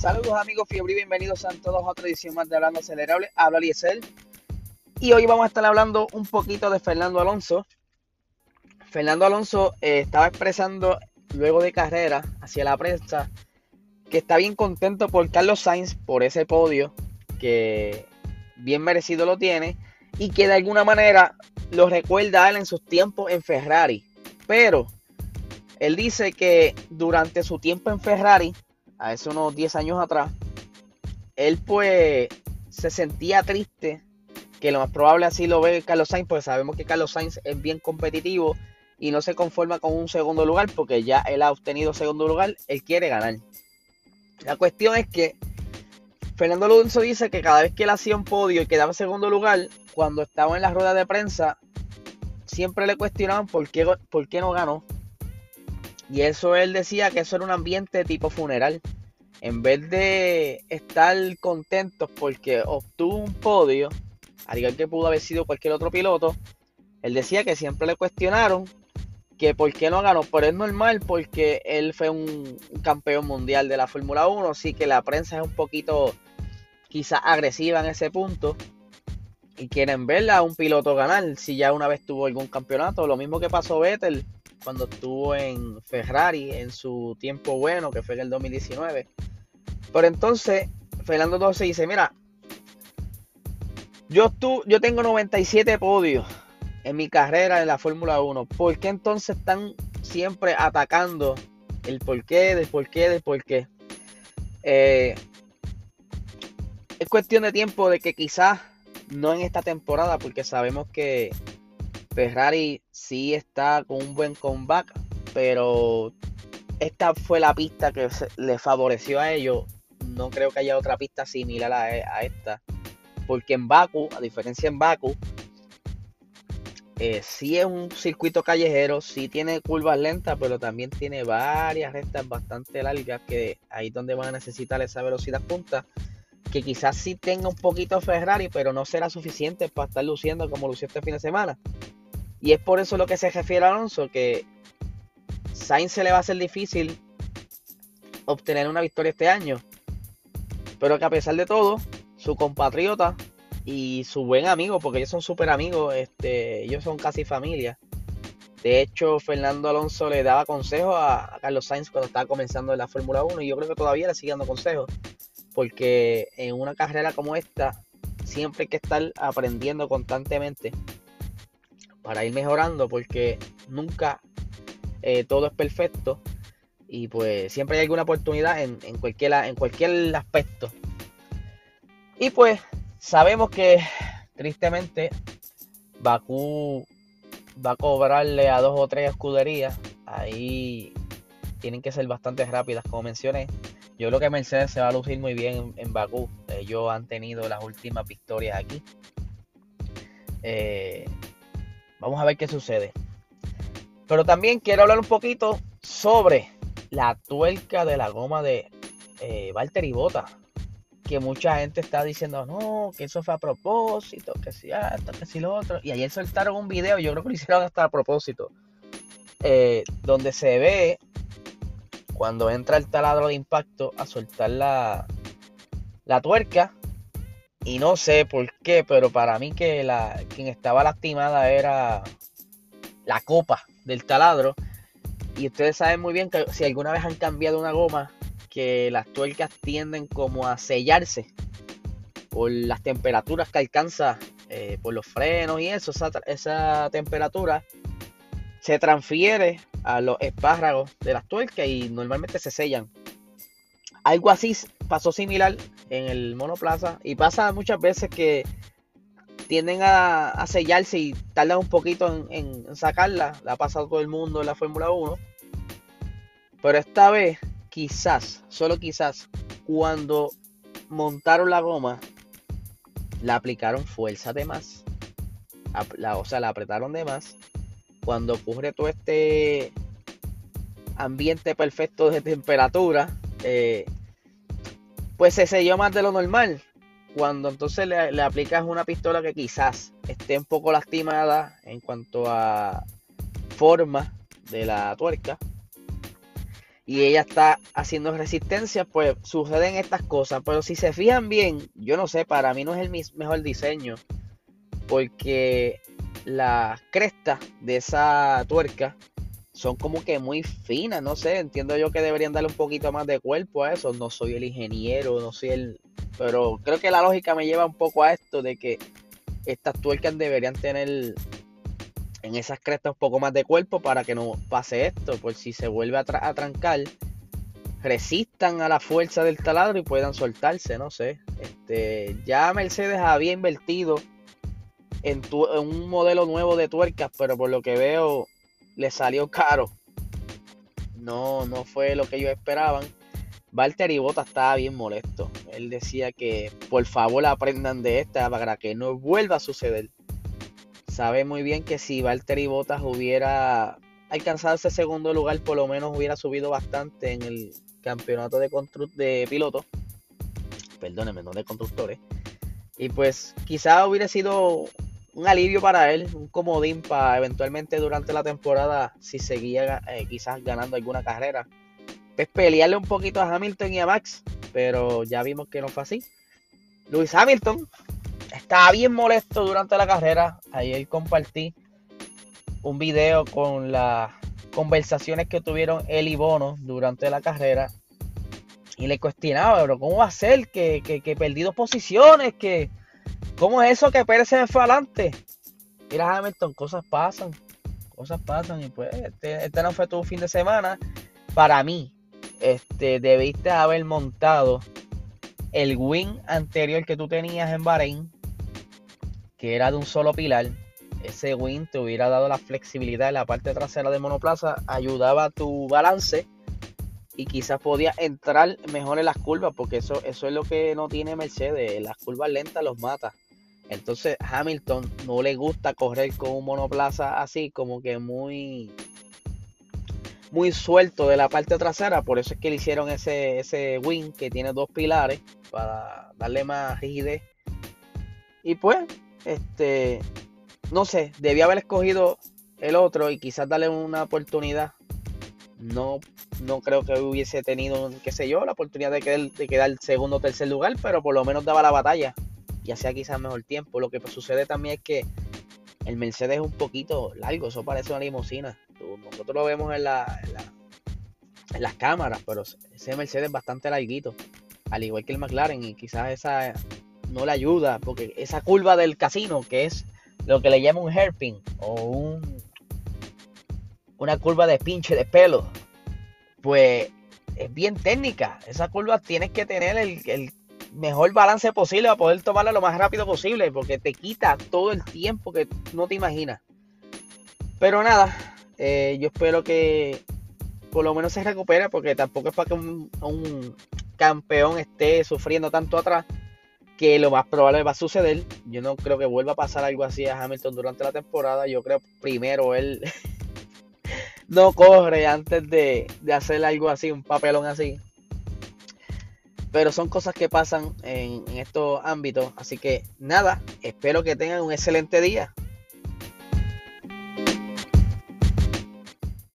Saludos amigos Fiebre y bienvenidos a todos a otra edición más de Hablando Acelerable. Habla Liesel. Y hoy vamos a estar hablando un poquito de Fernando Alonso. Fernando Alonso eh, estaba expresando luego de carrera hacia la prensa que está bien contento por Carlos Sainz por ese podio que bien merecido lo tiene y que de alguna manera lo recuerda a él en sus tiempos en Ferrari. Pero él dice que durante su tiempo en Ferrari, a eso unos 10 años atrás, él pues se sentía triste, que lo más probable así lo ve Carlos Sainz, porque sabemos que Carlos Sainz es bien competitivo y no se conforma con un segundo lugar, porque ya él ha obtenido segundo lugar, él quiere ganar. La cuestión es que Fernando Alonso dice que cada vez que él hacía un podio y quedaba en segundo lugar, cuando estaba en la rueda de prensa, siempre le cuestionaban por qué, por qué no ganó. Y eso él decía que eso era un ambiente tipo funeral. En vez de estar contentos porque obtuvo un podio, al igual que pudo haber sido cualquier otro piloto, él decía que siempre le cuestionaron que por qué no ganó. Pero es normal porque él fue un campeón mundial de la Fórmula 1, así que la prensa es un poquito quizás agresiva en ese punto y quieren verla a un piloto ganar si ya una vez tuvo algún campeonato. Lo mismo que pasó Vettel cuando estuvo en Ferrari en su tiempo bueno, que fue en el 2019. Pero entonces, Fernando 12 dice, mira, yo, yo tengo 97 podios en mi carrera en la Fórmula 1. ¿Por qué entonces están siempre atacando el porqué, del porqué, del porqué? Eh, es cuestión de tiempo de que quizás no en esta temporada, porque sabemos que Ferrari sí está con un buen comeback, pero esta fue la pista que le favoreció a ellos. No creo que haya otra pista similar a, a esta, porque en Baku, a diferencia en Baku, eh, sí es un circuito callejero, sí tiene curvas lentas, pero también tiene varias rectas bastante largas que ahí es donde van a necesitar esa velocidad punta. Que quizás sí tenga un poquito Ferrari, pero no será suficiente para estar luciendo como lució este fin de semana. Y es por eso lo que se refiere a Alonso, que Sainz se le va a hacer difícil obtener una victoria este año. Pero que a pesar de todo, su compatriota y su buen amigo, porque ellos son súper amigos, este, ellos son casi familia. De hecho, Fernando Alonso le daba consejos a, Carlos Sainz cuando estaba comenzando en la Fórmula 1 y yo creo que todavía le sigue dando consejos, porque en una carrera como esta siempre hay que estar aprendiendo constantemente para ir mejorando porque nunca eh, todo es perfecto y pues siempre hay alguna oportunidad en, cualquier, en cualquier aspecto. Y pues sabemos que tristemente Bakú va a cobrarle a dos o tres escuderías. Ahí tienen que ser bastante rápidas, como mencioné. Yo creo que Mercedes se va a lucir muy bien en, en Bakú. Ellos han tenido las últimas victorias aquí. Eh, Vamos a ver qué sucede. Pero también quiero hablar un poquito sobre la tuerca de la goma de eh, Valtteri Bota. Que mucha gente está diciendo, no, que eso fue a propósito, que si esto, que si lo otro. Y ayer soltaron un video, yo creo que lo hicieron hasta a propósito, eh, donde se ve cuando entra el taladro de impacto a soltar la, la tuerca y no sé por qué, pero para mí que la, quien estaba lastimada era la copa del taladro. Y ustedes saben muy bien que si alguna vez han cambiado una goma, que las tuercas tienden como a sellarse por las temperaturas que alcanza eh, por los frenos y eso, esa, esa temperatura se transfiere a los espárragos de las tuercas y normalmente se sellan. Algo así pasó similar en el monoplaza y pasa muchas veces que tienden a, sellarse y tardan un poquito en, sacarla. La ha pasado todo el mundo en la Fórmula 1. Pero esta vez, quizás, solo quizás, cuando montaron la goma, la aplicaron fuerza de más. o sea, la apretaron de más. Cuando ocurre todo este ambiente perfecto de temperatura, eh, pues se selló más de lo normal. Cuando entonces le, aplicas una pistola que quizás esté un poco lastimada en cuanto a forma de la tuerca. y ella está haciendo resistencia, pues suceden estas cosas. Pero si se fijan bien, yo no sé, para mí no es el mejor diseño. Porque las crestas de esa tuerca son como que muy finas, no sé, entiendo yo que deberían darle un poquito más de cuerpo a eso. No soy el ingeniero, no soy el... Pero creo que la lógica me lleva un poco a esto de que estas tuercas deberían tener en esas crestas un poco más de cuerpo para que no pase esto, por si se vuelve a, trancar, resistan a la fuerza del taladro y puedan soltarse, no sé. Este, ya Mercedes había invertido en, un modelo nuevo de tuercas, pero por lo que veo le salió caro. No, no fue lo que ellos esperaban. Valtteri Bota estaba bien molesto. Él decía que por favor aprendan de esta para que no vuelva a suceder sabe muy bien que si Valtteri Bottas hubiera alcanzado ese segundo lugar, por lo menos hubiera subido bastante en el campeonato de, de pilotos. Perdónenme, no de constructores. Y pues quizás hubiera sido un alivio para él, un comodín para eventualmente durante la temporada, si seguía eh, quizás ganando alguna carrera, pues pelearle un poquito a Hamilton y a Max, pero ya vimos que no fue así. Luis Hamilton estaba bien molesto durante la carrera. Ayer compartí un video con las conversaciones que tuvieron él y Bono durante la carrera. Y le cuestionaba, pero ¿cómo va a ser que, que, perdí dos posiciones? Que, ¿Cómo es eso que Pérez se fue adelante? Mira, Hamilton, cosas pasan. Cosas pasan. Y pues, este, este no fue tu fin de semana. Para mí, este, debiste haber montado el win anterior que tú tenías en Bahrein que era de un solo pilar, ese wing te hubiera dado la flexibilidad en la parte trasera de monoplaza, ayudaba a tu balance y quizás podía entrar mejor en las curvas, porque eso, eso es lo que no tiene Mercedes, las curvas lentas los mata. Entonces Hamilton no le gusta correr con un monoplaza así, como que muy muy suelto de la parte trasera, por eso es que le hicieron ese, ese wing que tiene dos pilares para darle más rigidez. Y pues este, no sé, debía haber escogido el otro y quizás darle una oportunidad. No, no creo que hubiese tenido, qué sé yo, la oportunidad de quedar, de quedar segundo o tercer lugar, pero por lo menos daba la batalla y hacía quizás mejor tiempo. Lo que sucede también es que el Mercedes es un poquito largo, eso parece una limusina. Nosotros lo vemos en, la, en, las cámaras, pero ese Mercedes es bastante larguito, al igual que el McLaren, y quizás esa no le ayuda, porque esa curva del casino, que es lo que le llama un hairpin o un, una curva de pinche de pelo, pues es bien técnica. Esa curva tienes que tener el, mejor balance posible para poder tomarla lo más rápido posible, porque te quita todo el tiempo que no te imaginas. Pero nada, eh, yo espero que por lo menos se recupere, porque tampoco es para que un campeón esté sufriendo tanto atrás que lo más probable va a suceder. Yo no creo que vuelva a pasar algo así a Hamilton durante la temporada. Yo creo primero él no corre antes de, hacer algo así, un papelón así. Pero son cosas que pasan en, estos ámbitos. Así que nada, espero que tengan un excelente día.